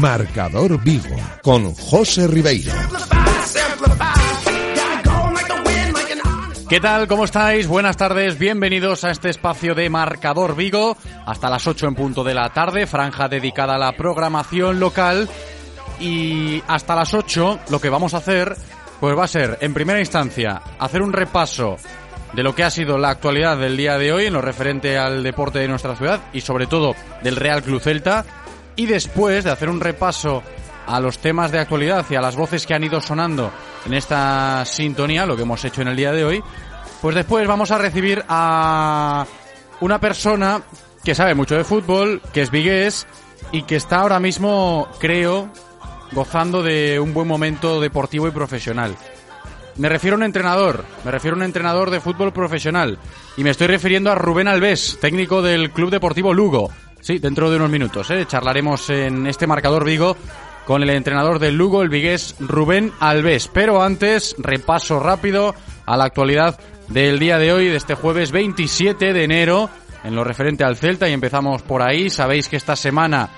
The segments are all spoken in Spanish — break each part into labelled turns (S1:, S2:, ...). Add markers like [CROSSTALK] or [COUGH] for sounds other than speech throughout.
S1: Marcador Vigo con José Ribeiro.
S2: ¿Qué tal? ¿Cómo estáis? Buenas tardes, bienvenidos a este espacio de Marcador Vigo, hasta las 8 en punto de la tarde, franja dedicada a la programación local. Y hasta las 8 lo que vamos a hacer, pues va a ser, en primera instancia, hacer un repaso de lo que ha sido la actualidad del día de hoy en lo referente al deporte de nuestra ciudad y sobre todo del Real Club Celta y después de hacer un repaso a los temas de actualidad y a las voces que han ido sonando en esta sintonía, lo que hemos hecho en el día de hoy, pues después vamos a recibir a una persona que sabe mucho de fútbol, que es vigués y que está ahora mismo, creo, gozando de un buen momento deportivo y profesional. Me refiero a un entrenador, me refiero a un entrenador de fútbol profesional y me estoy refiriendo a Rubén Alves, técnico del Club Deportivo Lugo. Sí, dentro de unos minutos. ¿eh? Charlaremos en este marcador Vigo con el entrenador del Lugo, el vigués Rubén Alves. Pero antes, repaso rápido a la actualidad del día de hoy, de este jueves 27 de enero, en lo referente al Celta, y empezamos por ahí. Sabéis que esta semana,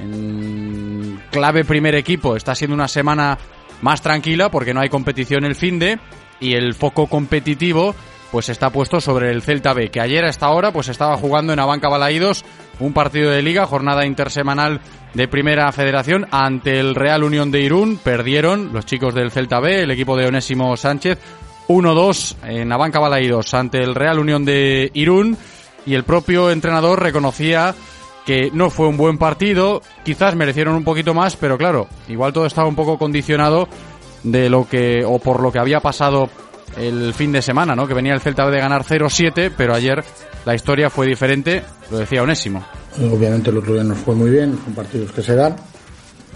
S2: en clave primer equipo, está siendo una semana más tranquila porque no hay competición el fin de, y el foco competitivo pues está puesto sobre el Celta B, que ayer a esta hora pues estaba jugando en Abanca Balaídos un partido de liga, jornada intersemanal de Primera Federación ante el Real Unión de Irún. Perdieron los chicos del Celta B, el equipo de Onésimo Sánchez, 1-2 en Abanca Balaídos ante el Real Unión de Irún y el propio entrenador reconocía que no fue un buen partido, quizás merecieron un poquito más, pero claro, igual todo estaba un poco condicionado de lo que o por lo que había pasado el fin de semana, ¿no? Que venía el Celta de ganar 0-7, pero ayer la historia fue diferente, lo decía Onésimo.
S3: Obviamente el otro día nos fue muy bien, son partidos que se dan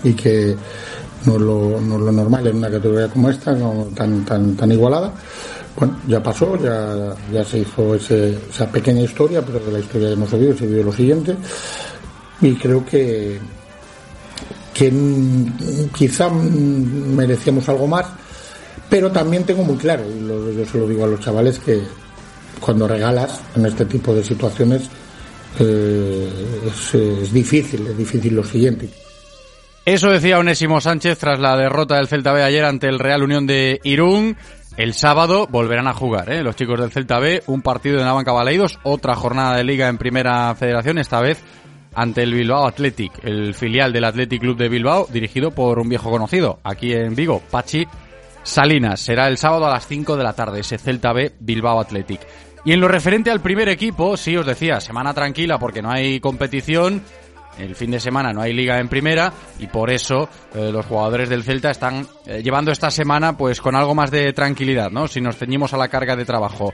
S3: y que no es lo, no lo normal en una categoría como esta, tan, tan, tan igualada. Bueno, ya pasó, ya, ya se hizo ese, esa pequeña historia, pero de la historia se vio, se vio lo siguiente. Y creo que, que quizá merecíamos algo más pero también tengo muy claro, y yo se lo digo a los chavales, que cuando regalas en este tipo de situaciones eh, es, difícil, es difícil lo siguiente.
S2: Eso decía Onésimo Sánchez tras la derrota del Celta B ayer ante el Real Unión de Irún. El sábado volverán a jugar, ¿eh? los chicos del Celta B, un partido de Navanca Baleidos, otra jornada de liga en Primera Federación, esta vez ante el Bilbao Athletic, el filial del Athletic Club de Bilbao, dirigido por un viejo conocido, aquí en Vigo, Pachi Salinas. Será el sábado a las 5 de la tarde, ese Celta B Bilbao Athletic. Y en lo referente al primer equipo, sí, os decía, semana tranquila porque no hay competición, el fin de semana no hay liga en primera y por eso eh, los jugadores del Celta están eh, llevando esta semana pues con algo más de tranquilidad, ¿no? Si nos ceñimos a la carga de trabajo.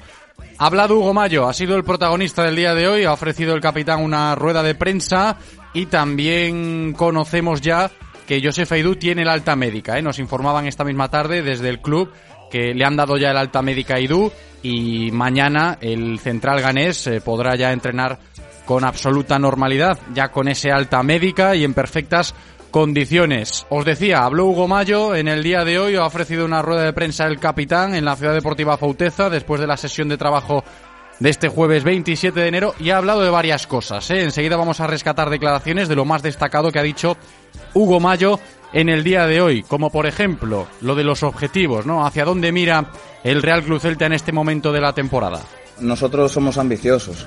S2: Ha hablado Hugo Mayo, ha sido el protagonista del día de hoy, ha ofrecido el capitán una rueda de prensa y también conocemos ya que Josef Aidú tiene la alta médica. ¿eh? Nos informaban esta misma tarde desde el club que le han dado ya el alta médica a Aidú y mañana el central ganés eh, podrá ya entrenar con absoluta normalidad, ya con ese alta médica y en perfectas condiciones. Os decía, habló Hugo Mayo en el día de hoy, ha ofrecido una rueda de prensa el capitán en la Ciudad Deportiva Fauteza después de la sesión de trabajo de este jueves 27 de enero y ha hablado de varias cosas. ¿eh? Enseguida vamos a rescatar declaraciones de lo más destacado que ha dicho Hugo Mayo en el día de hoy, como por ejemplo lo de los objetivos, ¿no? Hacia dónde mira el Real Club Celta en este momento de la temporada.
S4: Nosotros somos ambiciosos,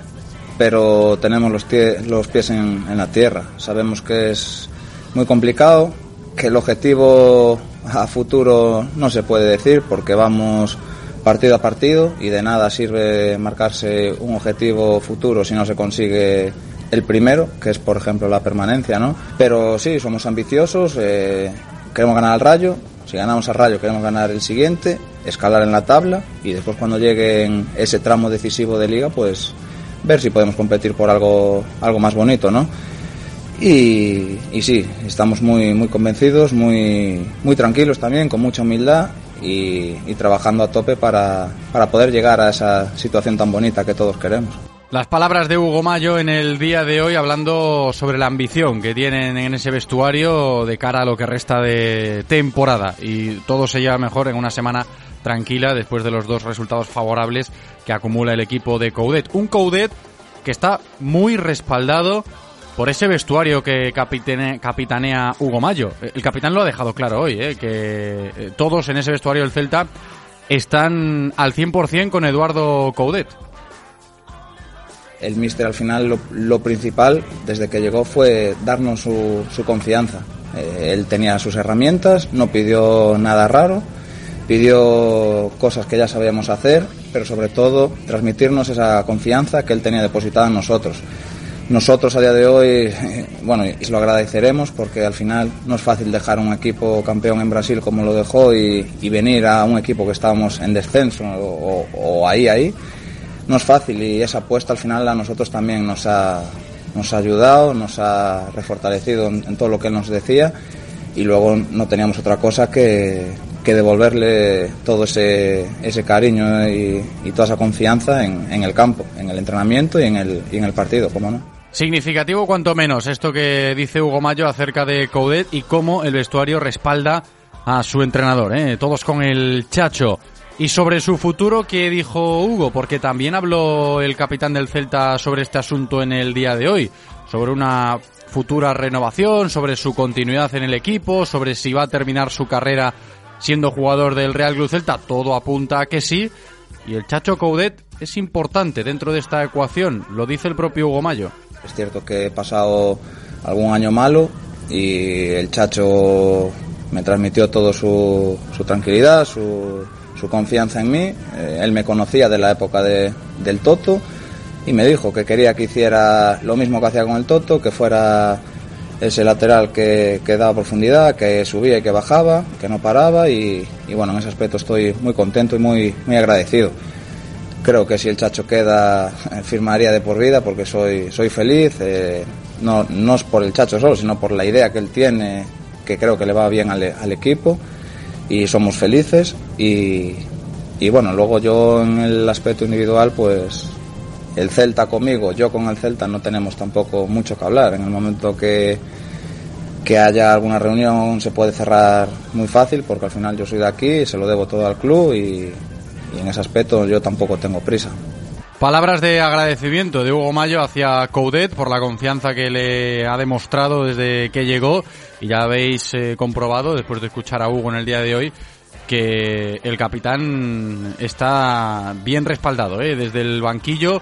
S4: pero tenemos los, los pies en, en la tierra. Sabemos que es muy complicado, que el objetivo a futuro no se puede decir porque vamos partido a partido y de nada sirve marcarse un objetivo futuro si no se consigue el primero, que es por ejemplo la permanencia, ¿no? Pero sí, somos ambiciosos, eh, queremos ganar al Rayo, si ganamos al Rayo queremos ganar el siguiente, escalar en la tabla y después cuando llegue ese tramo decisivo de liga, pues ver si podemos competir por algo, algo más bonito, ¿no? Y, y sí, estamos muy, muy convencidos, muy, muy tranquilos también, con mucha humildad y, trabajando a tope para, para poder llegar a esa situación tan bonita que todos queremos.
S2: Las palabras de Hugo Mayo en el día de hoy hablando sobre la ambición que tienen en ese vestuario de cara a lo que resta de temporada y todo se lleva mejor en una semana tranquila después de los dos resultados favorables que acumula el equipo de Coudet. Un Coudet que está muy respaldado por ese vestuario que capitanea Hugo Mayo. El capitán lo ha dejado claro hoy, ¿eh? que eh, todos en ese vestuario del Celta están al 100% con Eduardo Coudet.
S4: El míster al final lo, principal desde que llegó fue darnos su, confianza. Eh, él tenía sus herramientas, no pidió nada raro, pidió cosas que ya sabíamos hacer, pero sobre todo transmitirnos esa confianza que él tenía depositada en nosotros. Nosotros a día de hoy, bueno, y lo agradeceremos porque al final no es fácil dejar un equipo campeón en Brasil como lo dejó y, venir a un equipo que estábamos en descenso o, ahí, ahí. No es fácil y esa apuesta al final a nosotros también nos ha, nos ha ayudado, nos ha refortalecido en, todo lo que él nos decía y luego no teníamos otra cosa que, que devolverle todo ese, ese cariño y, toda esa confianza en, en, el campo, en el entrenamiento y en el, y en el partido, ¿cómo no?
S2: Significativo cuanto menos esto que dice Hugo Mayo acerca de Coudet y cómo el vestuario respalda a su entrenador, ¿eh? todos con el chacho. Y sobre su futuro, ¿qué dijo Hugo? Porque también habló el capitán del Celta sobre este asunto en el día de hoy, sobre una futura renovación, sobre su continuidad en el equipo, sobre si va a terminar su carrera siendo jugador del Real Club Celta. Todo apunta a que sí. Y el Chacho Coudet es importante dentro de esta ecuación, lo dice el propio Hugo Mayo.
S4: Es cierto que he pasado algún año malo y el Chacho me transmitió toda su, tranquilidad, su, confianza en mí. Eh, él me conocía de la época de, del Toto y me dijo que quería que hiciera lo mismo que hacía con el Toto, que fuera ese lateral que, daba profundidad, que subía y que bajaba, que no paraba y, bueno, en ese aspecto estoy muy contento y muy agradecido creo que si el Chacho queda, eh, firmaría de por vida porque soy, soy feliz. Eh, no, no es por el Chacho solo, sino por la idea que él tiene, que creo que le va bien al, equipo. Y somos felices. Y, y bueno, luego yo en el aspecto individual, pues el Celta conmigo, yo con el Celta no tenemos tampoco mucho que hablar. En el momento que, que haya alguna reunión se puede cerrar muy fácil porque al final yo soy de aquí, se lo debo todo al club y, y en ese aspecto yo tampoco tengo prisa.
S2: Palabras de agradecimiento de Hugo Mayo hacia Coudet por la confianza que le ha demostrado desde que llegó y ya habéis eh, comprobado después de escuchar a Hugo en el día de hoy que el capitán está bien respaldado ¿eh? desde el banquillo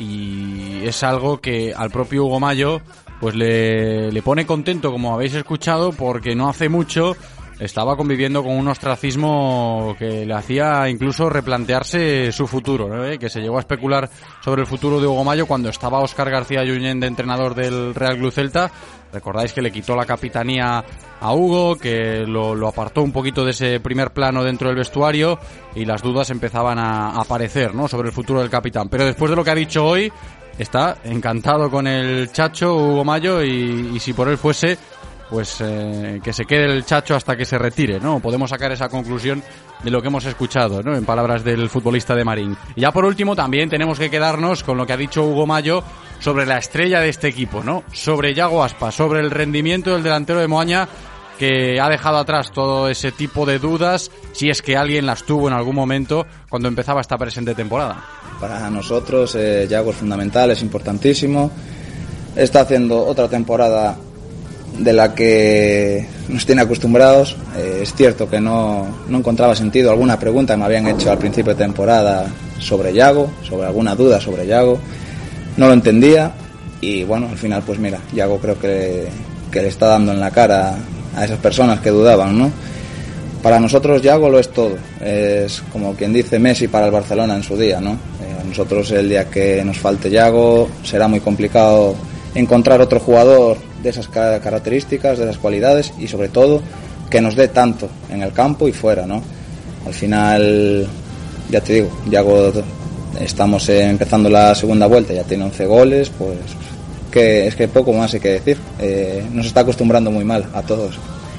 S2: y es algo que al propio Hugo Mayo pues le, le pone contento como habéis escuchado porque no hace mucho estaba conviviendo con un ostracismo que le hacía incluso replantearse su futuro, ¿eh? que se llegó a especular sobre el futuro de Hugo Mayo cuando estaba Oscar García Yuñén de entrenador del Real Club Celta. Recordáis que le quitó la capitanía a Hugo, que lo, apartó un poquito de ese primer plano dentro del vestuario y las dudas empezaban a aparecer ¿no? sobre el futuro del capitán. Pero después de lo que ha dicho hoy, está encantado con el chacho Hugo Mayo y si por él fuese, pues eh, que se quede el chacho hasta que se retire, ¿no? Podemos sacar esa conclusión de lo que hemos escuchado, ¿no? En palabras del futbolista de Marín. Y ya por último también tenemos que quedarnos con lo que ha dicho Hugo Mayo sobre la estrella de este equipo, ¿no? Sobre Yago Aspa, sobre el rendimiento del delantero de Moaña que ha dejado atrás todo ese tipo de dudas, si es que alguien las tuvo en algún momento cuando empezaba esta presente temporada.
S4: Para nosotros, eh, Yago es fundamental, es importantísimo. Está haciendo otra temporada de la que nos tiene acostumbrados. Eh, es cierto que no, no, encontraba sentido alguna pregunta que me habían hecho al principio de temporada sobre Yago, sobre alguna duda sobre Yago. No lo entendía y bueno, al final pues mira, Yago creo que, que le está dando en la cara a esas personas que dudaban, ¿no? Para nosotros Yago lo es todo, es como quien dice Messi para el Barcelona en su día, ¿no? Eh, a nosotros el día que nos falte Yago será muy complicado encontrar otro jugador de esas características, de esas cualidades y sobre todo que nos dé tanto en el campo y fuera, ¿no? Al final, ya te digo, Yago estamos empezando la segunda vuelta, ya tiene 11 goles, pues que es que poco más hay que decir. Eh, nos está acostumbrando muy mal a todos.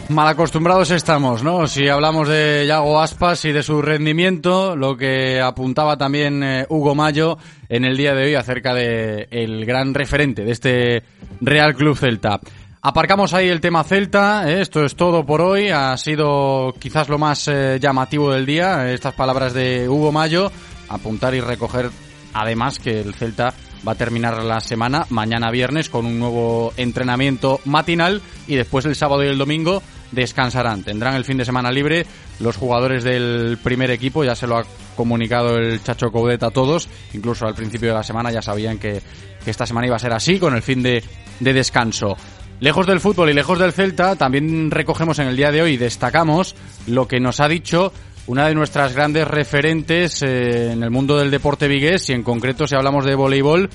S2: Mal acostumbrados estamos, ¿no? Si hablamos de Yago Aspas y de su rendimiento, lo que apuntaba también eh, Hugo Mayo en el día de hoy acerca de el gran referente de este Real Club Celta. Aparcamos ahí el tema Celta, ¿eh? esto es todo por hoy, ha sido quizás lo más eh, llamativo del día, estas palabras de Hugo Mayo, apuntar y recoger además que el Celta va a terminar la semana mañana viernes con un nuevo entrenamiento matinal y después el sábado y el domingo descansarán. Tendrán el fin de semana libre los jugadores del primer equipo, ya se lo ha comunicado el Chacho Coudet a todos, incluso al principio de la semana ya sabían que, esta semana iba a ser así, con el fin de, de descanso. Lejos del fútbol y lejos del Celta, también recogemos en el día de hoy destacamos lo que nos ha dicho una de nuestras grandes referentes eh, en el mundo del deporte vigués y en concreto si hablamos de voleibol,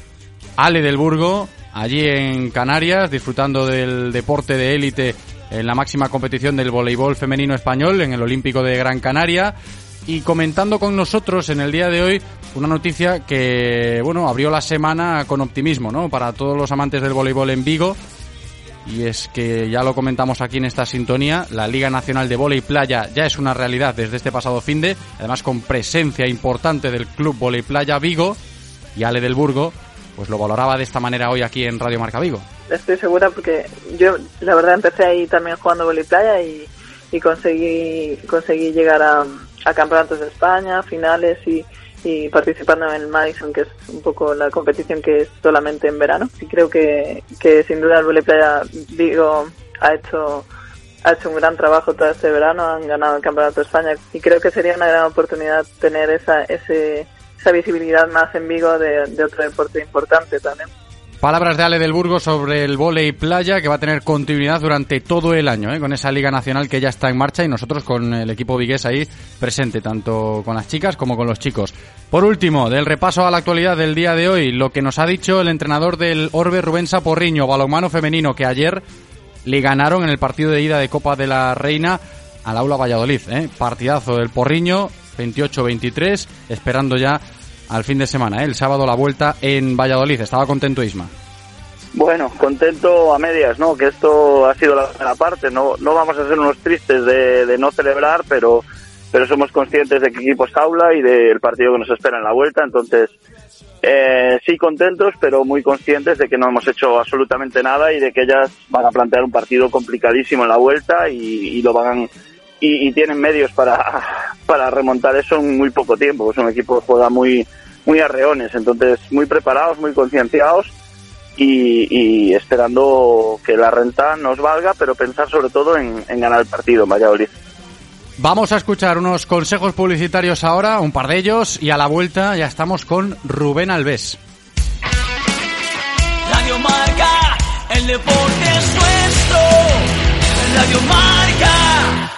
S2: Ale del Burgo, allí en Canarias, disfrutando del deporte de élite en la máxima competición del voleibol femenino español, en el Olímpico de Gran Canaria, y comentando con nosotros en el día de hoy una noticia que, bueno, abrió la semana con optimismo, ¿no? Para todos los amantes del voleibol en Vigo, y es que ya lo comentamos aquí en esta sintonía, la Liga Nacional de Voley Playa ya es una realidad desde este pasado fin de, además con presencia importante del Club Voley Playa Vigo y Ale del Burgo, pues lo valoraba de esta manera hoy aquí en Radio Marca Vigo.
S5: Estoy segura porque yo la verdad empecé ahí también jugando Voley Playa y, y conseguí conseguí llegar a campeonatos de España, finales y y participando en el Madison, que es un poco la competición que es solamente en verano. Y creo que, que sin duda el Volley Playa Vigo ha hecho ha hecho un gran trabajo todo este verano, han ganado el Campeonato de España y creo que sería una gran oportunidad tener esa, ese, esa visibilidad más en Vigo de, de otro deporte importante también.
S2: Palabras de Ale del Burgo sobre el volei playa que va a tener continuidad durante todo el año, ¿eh? con esa Liga Nacional que ya está en marcha y nosotros con el equipo vigués ahí presente, tanto con las chicas como con los chicos. Por último, del repaso a la actualidad del día de hoy, lo que nos ha dicho el entrenador del Orbe Rubén Saporriño, balonmano femenino, que ayer le ganaron en el partido de ida de Copa de la Reina al Aula Valladolid. ¿eh? Partidazo del Porriño, 28-23, esperando ya al fin de semana, ¿eh? el sábado la vuelta en Valladolid. ¿Estaba contento Isma?
S6: Bueno, contento a medias, ¿no? Que esto ha sido la primera parte. No, no vamos a ser unos tristes de, no celebrar, pero, pero somos conscientes de que equipo es aula y del partido que nos espera en la vuelta. Entonces, eh, sí contentos, pero muy conscientes de que no hemos hecho absolutamente nada y de que ellas van a plantear un partido complicadísimo en la vuelta y, lo van y, tienen medios para, para remontar eso en muy poco tiempo. Es un equipo que juega muy, muy arreones, entonces muy preparados, muy concienciados y, esperando que la renta nos valga, pero pensar sobre todo en, ganar el partido en Valladolid.
S2: Vamos a escuchar unos consejos publicitarios ahora, un par de ellos, y a la vuelta ya estamos con Rubén Alves.
S7: Radio Marca, el deporte es nuestro. Radio Marca.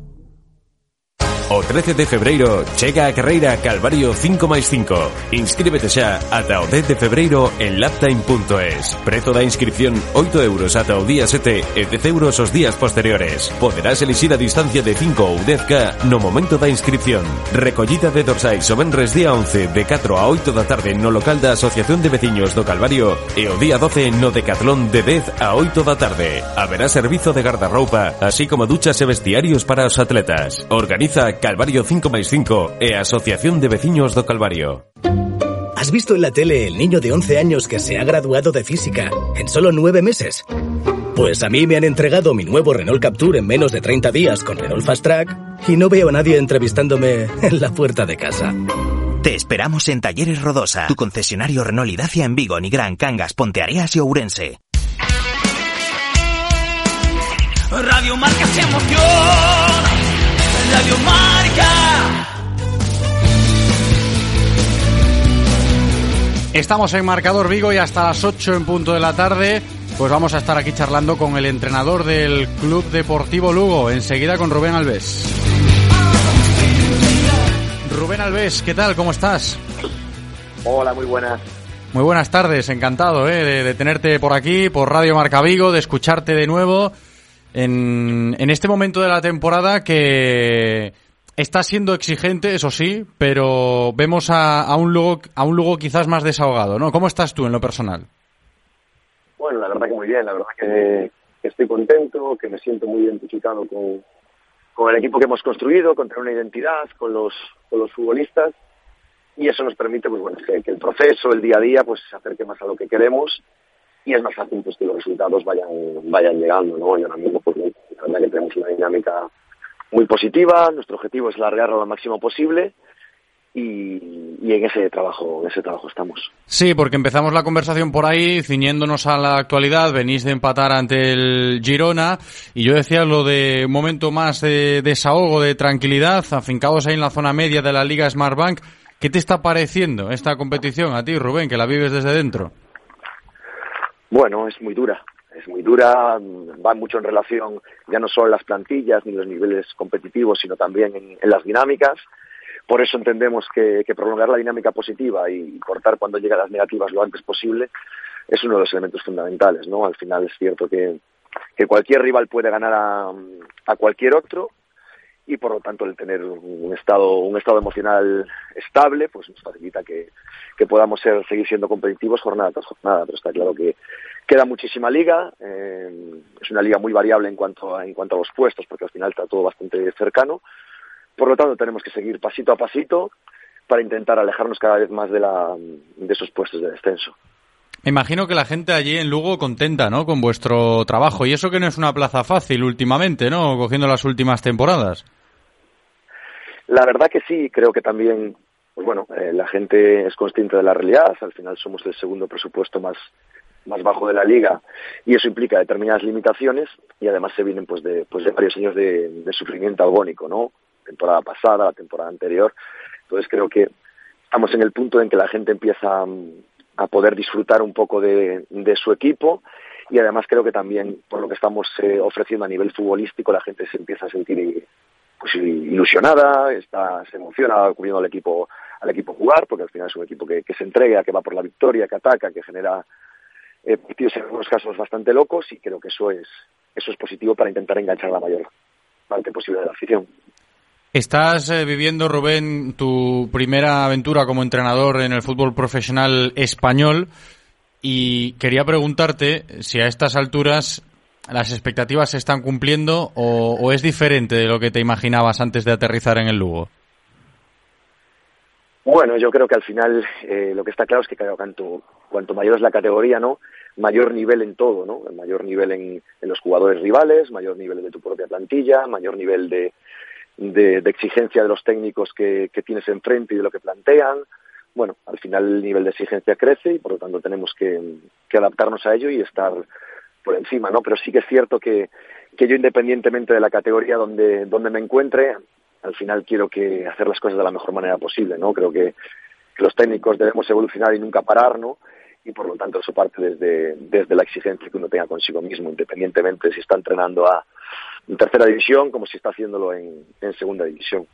S8: O 13 de febreiro, chega a carreira Calvario 5 máis 5. Inscríbete xa ata o 10 de febreiro en laptime.es. Prezo da inscripción 8 euros ata o día 7 e 10 euros os días posteriores. Poderás elixir a distancia de 5 ou 10k no momento da inscripción. Recollida de dorsais o venres día 11 de 4 a 8 da tarde no local da Asociación de Veciños do Calvario e o día 12 no Decatlón de 10 a 8 da tarde. Haberá servizo de guardarroupa, así como duchas e vestiarios para os atletas. Organiza Calvario 5 máis 5 e Asociación de Veciños do Calvario.
S9: ¿Has visto en la tele el niño de 11 años que se ha graduado de física en solo 9 meses? Pues a mí me han entregado mi nuevo Renault Capture en menos de 30 días con Renault Fast Track y no veo a nadie entrevistándome en la puerta de casa.
S10: Te esperamos en Talleres Rodosa, tu concesionario Renault y Dacia en Vigo, Nigrán, Cangas, Ponteareas y Ourense.
S7: Radio Marca se emoción. Radio Marca.
S2: Estamos en Marcador Vigo y hasta las 8 en punto de la tarde, pues vamos a estar aquí charlando con el entrenador del Club Deportivo Lugo, enseguida con Rubén Alves. Rubén Alves, ¿qué tal? ¿Cómo estás?
S11: Hola, muy buenas.
S2: Muy buenas tardes, encantado ¿eh? de, de tenerte por aquí, por Radio Marca Vigo, de escucharte de nuevo en, en este momento de la temporada que está siendo exigente, eso sí, pero vemos a, a, un Lugo, a un Lugo quizás más desahogado, ¿no? ¿Cómo estás tú en lo personal?
S11: Bueno, la verdad que muy bien, la verdad que, estoy contento, que me siento muy identificado con, con el equipo que hemos construido, con tener una identidad, con los, con los futbolistas y eso nos permite pues bueno que, que, el proceso, el día a día, pues se acerque más a lo que queremos y es más fácil pues que los resultados vayan vayan llegando, ¿no? Y ahora mismo pues que tenemos una dinámica muy positiva, nuestro objetivo es largarlo lo máximo posible y, en ese trabajo, en ese trabajo estamos.
S2: Sí, porque empezamos la conversación por ahí, ciñéndonos a la actualidad, venís de empatar ante el Girona, y yo decía lo de un momento más de desahogo, de tranquilidad, afincados ahí en la zona media de la Liga Smartbank. ¿Qué te está pareciendo esta competición a ti, Rubén, que la vives desde dentro?
S11: Bueno, es muy dura, es muy dura, va mucho en relación ya no solo en las plantillas ni los niveles competitivos, sino también en, en las dinámicas. Por eso entendemos que, que, prolongar la dinámica positiva y cortar cuando llegan las negativas lo antes posible es uno de los elementos fundamentales. ¿no? Al final es cierto que, que cualquier rival puede ganar a, a cualquier otro y por lo tanto el tener un estado un estado emocional estable pues nos facilita que, que podamos ser seguir siendo competitivos jornada tras jornada. Pero está claro que queda muchísima liga eh, es una liga muy variable en cuanto a, en cuanto a los puestos porque al final está todo bastante cercano. Por lo tanto tenemos que seguir pasito a pasito para intentar alejarnos cada vez más de la de esos puestos de descenso
S2: me imagino que la gente allí en Lugo contenta, ¿no? Con vuestro trabajo. Y eso que no es una plaza fácil últimamente, ¿no? Cogiendo las últimas temporadas.
S11: La verdad que sí, creo que también, pues bueno, eh, la gente es consciente de la realidad. Al final somos el segundo presupuesto más más bajo de la liga y eso implica determinadas limitaciones y además se vienen pues de pues de varios años de, de sufrimiento agónico, ¿no? Temporada pasada, temporada anterior. Entonces creo que estamos en el punto en que la gente empieza a poder disfrutar un poco de, de su equipo y además creo que también por lo que estamos eh, ofreciendo a nivel futbolístico la gente se empieza a sentir pues ilusionada, está, se emociona acudiendo al equipo al equipo jugar, porque al final es un equipo que, que se entrega, que va por la victoria, que ataca, que genera eh, partidos en algunos casos bastante locos y creo que eso es eso es positivo para intentar enganchar la mayor parte posible de la afición.
S2: Estás eh, viviendo, Rubén, tu primera aventura como entrenador en el fútbol profesional español y quería preguntarte si a estas alturas las expectativas se están cumpliendo o, es diferente de lo que te imaginabas antes de aterrizar en el Lugo.
S11: Bueno, yo creo que al final eh, lo que está claro es que claro, cuanto, cuanto mayor es la categoría, ¿no? mayor nivel en todo, ¿no? mayor nivel en, en los jugadores rivales, mayor nivel de tu propia plantilla, mayor nivel de, de, exigencia de los técnicos que, que tienes enfrente y de lo que plantean. Bueno, al final el nivel de exigencia crece y por lo tanto tenemos que, que adaptarnos a ello y estar por encima, ¿no? Pero sí que es cierto que, que yo independientemente de la categoría donde, donde me encuentre, al final quiero que hacer las cosas de la mejor manera posible, ¿no? Creo que, que los técnicos debemos evolucionar y nunca parar, ¿no? Y por lo tanto eso parte desde, desde la exigencia que uno tenga consigo mismo, independientemente si está entrenando a en tercera división como si está haciéndolo en, en segunda división.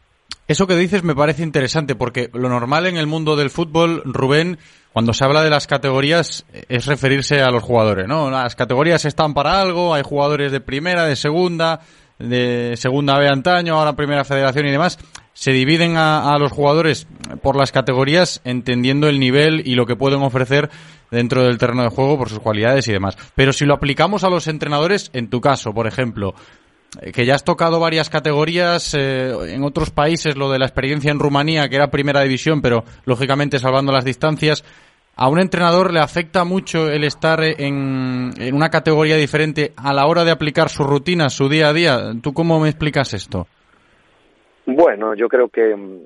S2: Eso que dices me parece interesante porque lo normal en el mundo del fútbol, Rubén, cuando se habla de las categorías es referirse a los jugadores, ¿no? Las categorías están para algo, hay jugadores de primera, de segunda, de segunda B antaño, ahora primera federación y demás. Se dividen a, a los jugadores por las categorías entendiendo el nivel y lo que pueden ofrecer dentro del terreno de juego por sus cualidades y demás. Pero si lo aplicamos a los entrenadores, en tu caso, por ejemplo, eh, que ya has tocado varias categorías eh, en otros países, lo de la experiencia en Rumanía, que era primera división, pero lógicamente salvando las distancias. ¿A un entrenador le afecta mucho el estar en, en una categoría diferente a la hora de aplicar su rutina, su día a día? ¿Tú cómo me explicas esto?
S11: Bueno, yo creo que,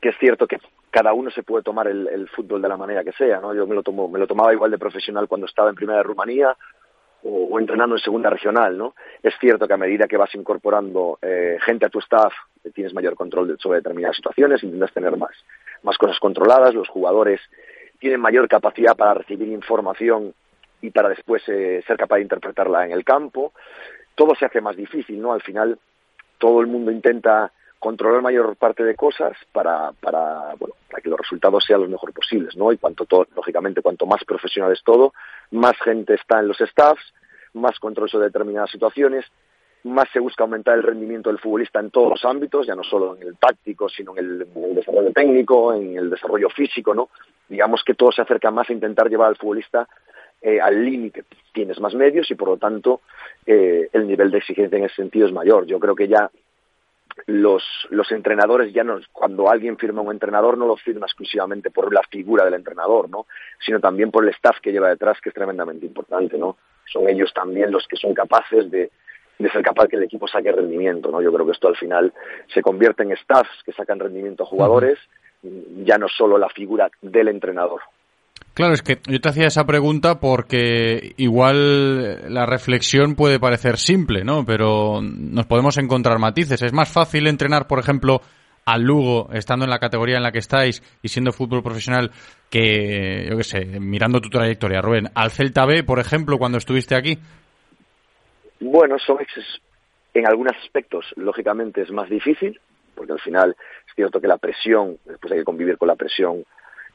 S11: que es cierto que cada uno se puede tomar el, fútbol de la manera que sea, ¿no? Yo me lo, tomo, me lo tomaba igual de profesional cuando estaba en primera de Rumanía o, entrenando en segunda regional, ¿no? Es cierto que a medida que vas incorporando eh, gente a tu staff, tienes mayor control sobre determinadas situaciones, intentas tener más, más cosas controladas, los jugadores tienen mayor capacidad para recibir información y para después eh, ser capaz de interpretarla en el campo. Todo se hace más difícil, ¿no? Al final todo el mundo intenta controlar mayor parte de cosas para, para, bueno, para que los resultados sean los mejor posibles, ¿no? Y cuanto todo, lógicamente, cuanto más profesional es todo, más gente está en los staffs, más control sobre determinadas situaciones, más se busca aumentar el rendimiento del futbolista en todos los ámbitos, ya no solo en el táctico, sino en el, en el desarrollo técnico, en el desarrollo físico, ¿no? Digamos que todo se acerca más a intentar llevar al futbolista eh, al límite. Tienes más medios y, por lo tanto, eh, el nivel de exigencia en ese sentido es mayor. Yo creo que ya los, los entrenadores ya no, cuando alguien firma un entrenador no lo firma exclusivamente por la figura del entrenador, ¿no? Sino también por el staff que lleva detrás, que es tremendamente importante, ¿no? Son ellos también los que son capaces de, de ser capaz que el equipo saque rendimiento, ¿no? Yo creo que esto al final se convierte en staffs que sacan rendimiento a jugadores, ya no solo la figura del entrenador.
S2: Claro, es que yo te hacía esa pregunta porque igual la reflexión puede parecer simple, ¿no? Pero nos podemos encontrar matices. Es más fácil entrenar, por ejemplo, al Lugo, estando en la categoría en la que estáis y siendo fútbol profesional, que, yo qué sé, mirando tu trayectoria, Rubén, al Celta B, por ejemplo, cuando estuviste aquí.
S11: Bueno, son en algunos aspectos, lógicamente, es más difícil, porque al final es cierto que la presión, después hay que convivir con la presión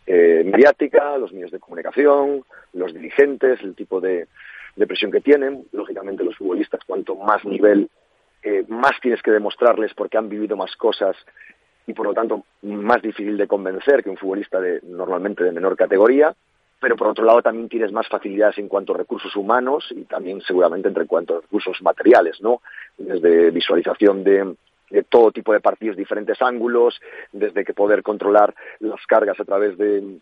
S11: eh, mediática, los medios de comunicación, los dirigentes, el tipo de, de, presión que tienen. Lógicamente los futbolistas, cuanto más nivel, eh, más tienes que demostrarles porque han vivido más cosas y por lo tanto más difícil de convencer que un futbolista de, normalmente de menor categoría. Pero por otro lado también tienes más facilidades en cuanto a recursos humanos y también seguramente entre cuanto a recursos materiales, ¿no? Desde visualización de, de todo tipo de partidos, diferentes ángulos, desde que poder controlar las cargas a través de,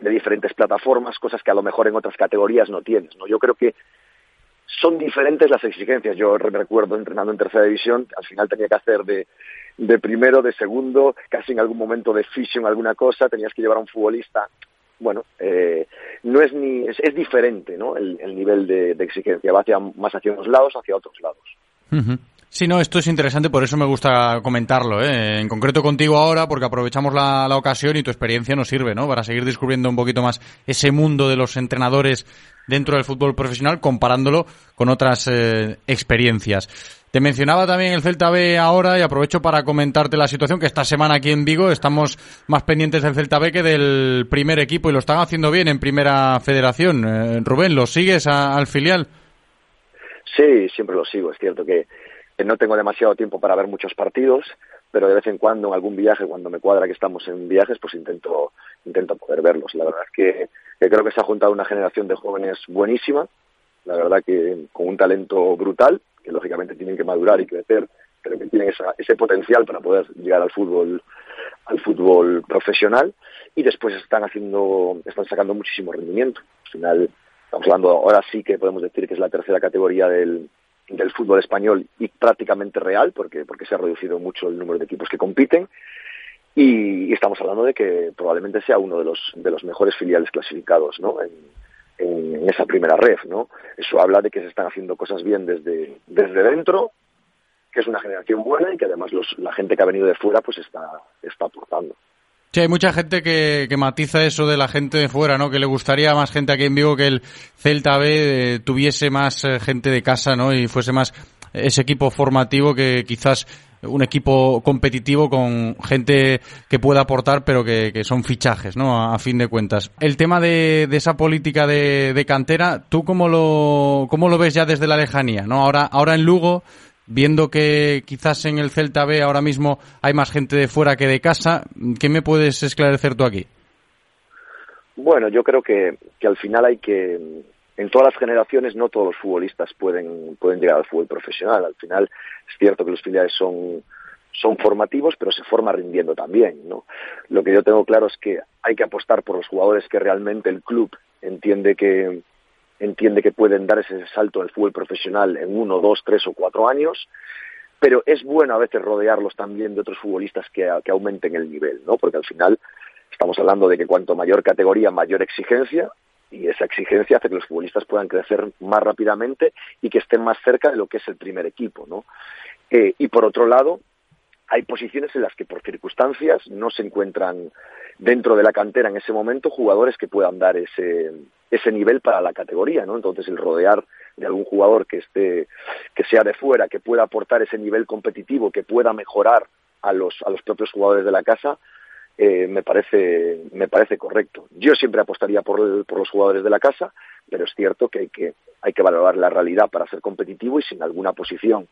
S11: de diferentes plataformas, cosas que a lo mejor en otras categorías no tienes. ¿no? Yo creo que son diferentes las exigencias. Yo recuerdo entrenando en tercera división, al final tenía que hacer de, de primero, de segundo, casi en algún momento de en alguna cosa, tenías que llevar a un futbolista. Bueno, eh, no es ni es, es diferente, ¿no? El, el nivel de, exigencia va hacia más hacia unos lados, hacia otros lados.
S2: Uh. Sí, no, esto es interesante, por eso me gusta comentarlo, ¿eh? en concreto contigo ahora, porque aprovechamos la, ocasión y tu experiencia nos sirve, ¿no? Para seguir descubriendo un poquito más ese mundo de los entrenadores dentro del fútbol profesional, comparándolo con otras eh, experiencias. Te mencionaba también el Celta B ahora y aprovecho para comentarte la situación que esta semana aquí en Vigo estamos más pendientes del Celta B que del primer equipo y lo están haciendo bien en primera federación. Eh, Rubén, ¿lo sigues a, al filial?
S11: Sí, siempre lo sigo. Es cierto que no tengo demasiado tiempo para ver muchos partidos, pero de vez en cuando en algún viaje, cuando me cuadra que estamos en viajes, pues intento, intento poder verlos. La verdad es que, que creo que se ha juntado una generación de jóvenes buenísima, la verdad que con un talento brutal, que lógicamente tienen que madurar y crecer, pero que tienen esa, ese potencial para poder llegar al fútbol, al fútbol profesional, y después están haciendo, están sacando muchísimo rendimiento. Al final, estamos hablando, ahora sí que podemos decir que es la tercera categoría del, del fútbol español y prácticamente real, porque, porque se ha reducido mucho el número de equipos que compiten. Y, estamos hablando de que probablemente sea uno de los, de los mejores filiales clasificados ¿no? en esa primera red. ¿no? Eso habla de que se están haciendo cosas bien desde, desde dentro, que es una generación buena y que además los, la gente que ha venido de fuera pues está, está aportando.
S2: Sí, hay mucha gente que, que, matiza eso de la gente de fuera, ¿no? Que le gustaría más gente aquí en Vigo que el Celta B eh, tuviese más eh, gente de casa, ¿no? Y fuese más ese equipo formativo que quizás un equipo competitivo con gente que pueda aportar, pero que, son fichajes, ¿no? A, fin de cuentas. El tema de, esa política de, cantera, ¿tú cómo lo, cómo lo ves ya desde la lejanía, ¿no? Ahora, ahora en Lugo, viendo que quizás en el Celta B ahora mismo hay más gente de fuera que de casa, ¿qué me puedes esclarecer tú aquí?
S11: Bueno, yo creo que, que al final hay que, en todas las generaciones no todos los futbolistas pueden, pueden llegar al fútbol profesional. Al final es cierto que los filiales son, son formativos, pero se forma rindiendo también. ¿no? Lo que yo tengo claro es que hay que apostar por los jugadores que realmente el club entiende que, entiende que pueden dar ese salto al fútbol profesional en uno, dos, tres o cuatro años, pero es bueno a veces rodearlos también de otros futbolistas que, que aumenten el nivel, ¿no? porque al final estamos hablando de que cuanto mayor categoría, mayor exigencia, y esa exigencia hace que los futbolistas puedan crecer más rápidamente y que estén más cerca de lo que es el primer equipo, ¿no? Eh, y por otro lado, hay posiciones en las que por circunstancias no se encuentran dentro de la cantera en ese momento jugadores que puedan dar ese, ese nivel para la categoría, ¿no? Entonces el rodear de algún jugador que esté, que sea de fuera, que pueda aportar ese nivel competitivo, que pueda mejorar a los, a los propios jugadores de la casa, eh, me parece me parece correcto. Yo siempre apostaría por, por, los jugadores de la casa, pero es cierto que hay que hay que valorar la realidad para ser competitivo y sin alguna posición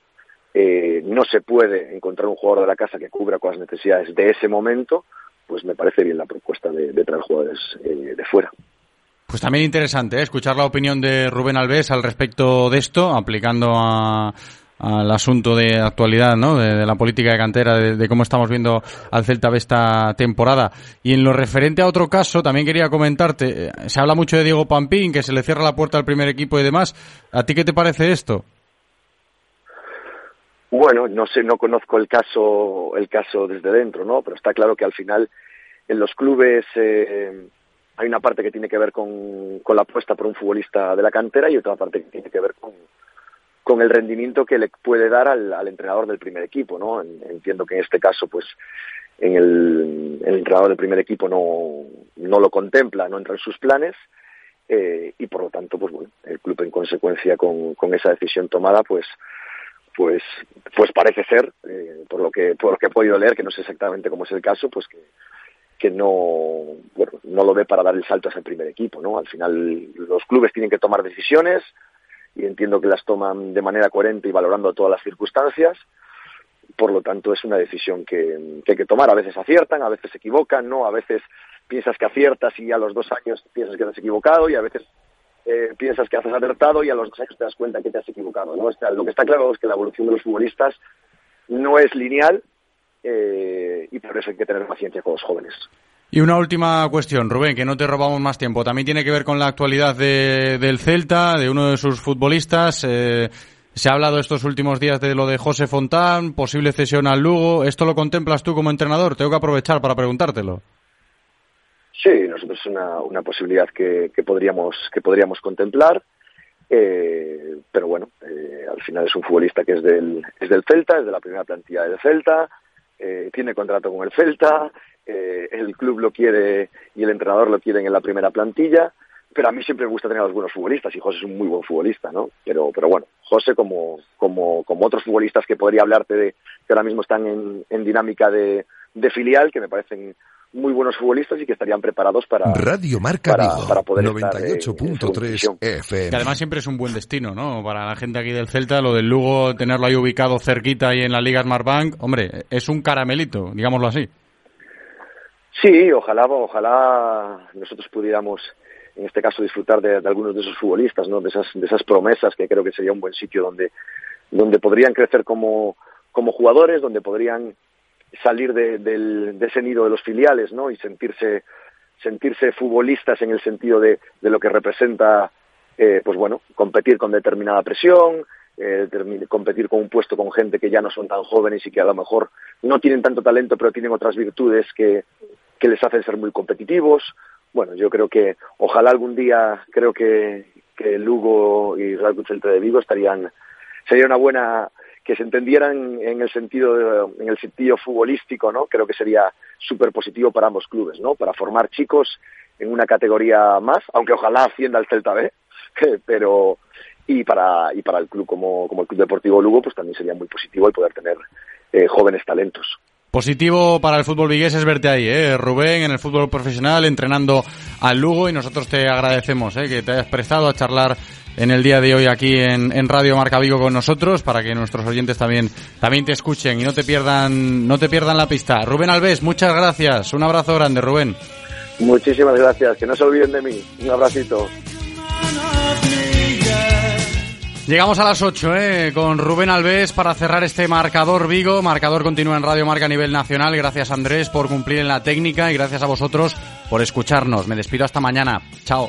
S11: eh, no se puede encontrar un jugador de la casa que cubra con las necesidades de ese momento, pues me parece bien la propuesta de, traer jugadores eh, de fuera.
S2: Pues también interesante escuchar la opinión de Rubén Alves al respecto de esto, aplicando a al asunto de actualidad, ¿no? De, la política de cantera, de, cómo estamos viendo al Celta B esta temporada. Y en lo referente a otro caso, también quería comentarte, eh, se habla mucho de Diego Pampín, que se le cierra la puerta al primer equipo y demás. ¿A ti qué te parece esto?
S11: Bueno, no sé, no conozco el caso, el caso desde dentro, ¿no? Pero está claro que al final en los clubes eh, hay una parte que tiene que ver con, con la apuesta por un futbolista de la cantera y otra parte que tiene que ver con, con el rendimiento que le puede dar al, entrenador del primer equipo, ¿no? Entiendo que en este caso, pues, en el, entrenador del primer equipo no, no lo contempla, no entra en sus planes, eh, y por lo tanto, pues bueno, el club en consecuencia con, con esa decisión tomada, pues, pues, pues parece ser, eh, por lo que, por lo que he podido leer, que no sé exactamente cómo es el caso, pues que, que no, bueno, no lo ve para dar el salto a ese primer equipo, ¿no? Al final los clubes tienen que tomar decisiones, y entiendo que las toman de manera coherente y valorando todas las circunstancias. Por lo tanto, es una decisión que, hay que tomar. A veces aciertan, a veces se equivocan, ¿no? A veces piensas que aciertas y a los dos años piensas que te has equivocado y a veces eh, piensas que has acertado y a los dos años te das cuenta que te has equivocado, ¿no? lo que está claro es que la evolución de los futbolistas no es lineal eh, y por eso hay que tener paciencia con los jóvenes.
S2: Y una última cuestión, Rubén, que no te robamos más tiempo. También tiene que ver con la actualidad del Celta, de uno de sus futbolistas. Eh, se ha hablado estos últimos días de lo de José Fontán, posible cesión al Lugo. ¿Esto lo contemplas tú como entrenador? Tengo que aprovechar para preguntártelo.
S11: Sí, nosotros es una, una posibilidad que, podríamos, que podríamos contemplar. Eh, pero bueno, eh, al final es un futbolista que es del, es del Celta, es de la primera plantilla del Celta, tiene contrato con el Celta, eh, el club lo quiere y el entrenador lo quieren en la primera plantilla, pero a mí siempre me gusta tener algunos futbolistas y José es un muy buen futbolista, ¿no? Pero, pero bueno, José como, como, como otros futbolistas que podría hablarte de que ahora mismo están en, en dinámica de, de filial, que me parecen muy buenos futbolistas y que estarían preparados para
S1: Radio Marca para, poder 98.3 FM.
S2: Que además siempre es un buen destino, ¿no? Para la gente aquí del Celta, lo del Lugo, tenerlo ahí ubicado cerquita y en la Liga Smartbank, hombre, es un caramelito, digámoslo así.
S11: Sí, ojalá, ojalá nosotros pudiéramos, en este caso, disfrutar de, algunos de esos futbolistas, ¿no? De esas, de esas promesas que creo que sería un buen sitio donde, donde podrían crecer como, como jugadores, donde podrían salir de, de ese nido de los filiales, ¿no? Y sentirse, sentirse futbolistas en el sentido de, de lo que representa, eh, pues bueno, competir con determinada presión, eh, competir con un puesto con gente que ya no son tan jóvenes y que a lo mejor no tienen tanto talento, pero tienen otras virtudes que, que les hacen ser muy competitivos. Bueno, yo creo que ojalá algún día, creo que, que Lugo y Real de Vigo estarían, sería una buena, que se entendieran en el sentido, en el sentido futbolístico, ¿no? Creo que sería súper positivo para ambos clubes, ¿no? Para formar chicos en una categoría más, aunque ojalá ascienda el Celta B, [LAUGHS] pero y para y para el club como, como el Club Deportivo Lugo, pues también sería muy positivo el poder tener jóvenes talentos.
S2: Positivo para el fútbol vigués es verte ahí, ¿eh? Rubén, en el fútbol profesional, entrenando al Lugo y nosotros te agradecemos ¿eh? que te hayas prestado a charlar en el día de hoy aquí en, en, Radio Marca Vigo con nosotros para que nuestros oyentes también, también te escuchen y no te pierdan, no te pierdan la pista. Rubén Alves, muchas gracias. Un abrazo grande, Rubén.
S11: Muchísimas gracias. Que no se olviden de mí. Un abracito.
S2: Llegamos a las 8 ¿eh? con Rubén Alves para cerrar este marcador Vigo. Marcador continúa en Radio Marca a nivel nacional. Gracias Andrés por cumplir en la técnica y gracias a vosotros por escucharnos. Me despido hasta mañana. Chao.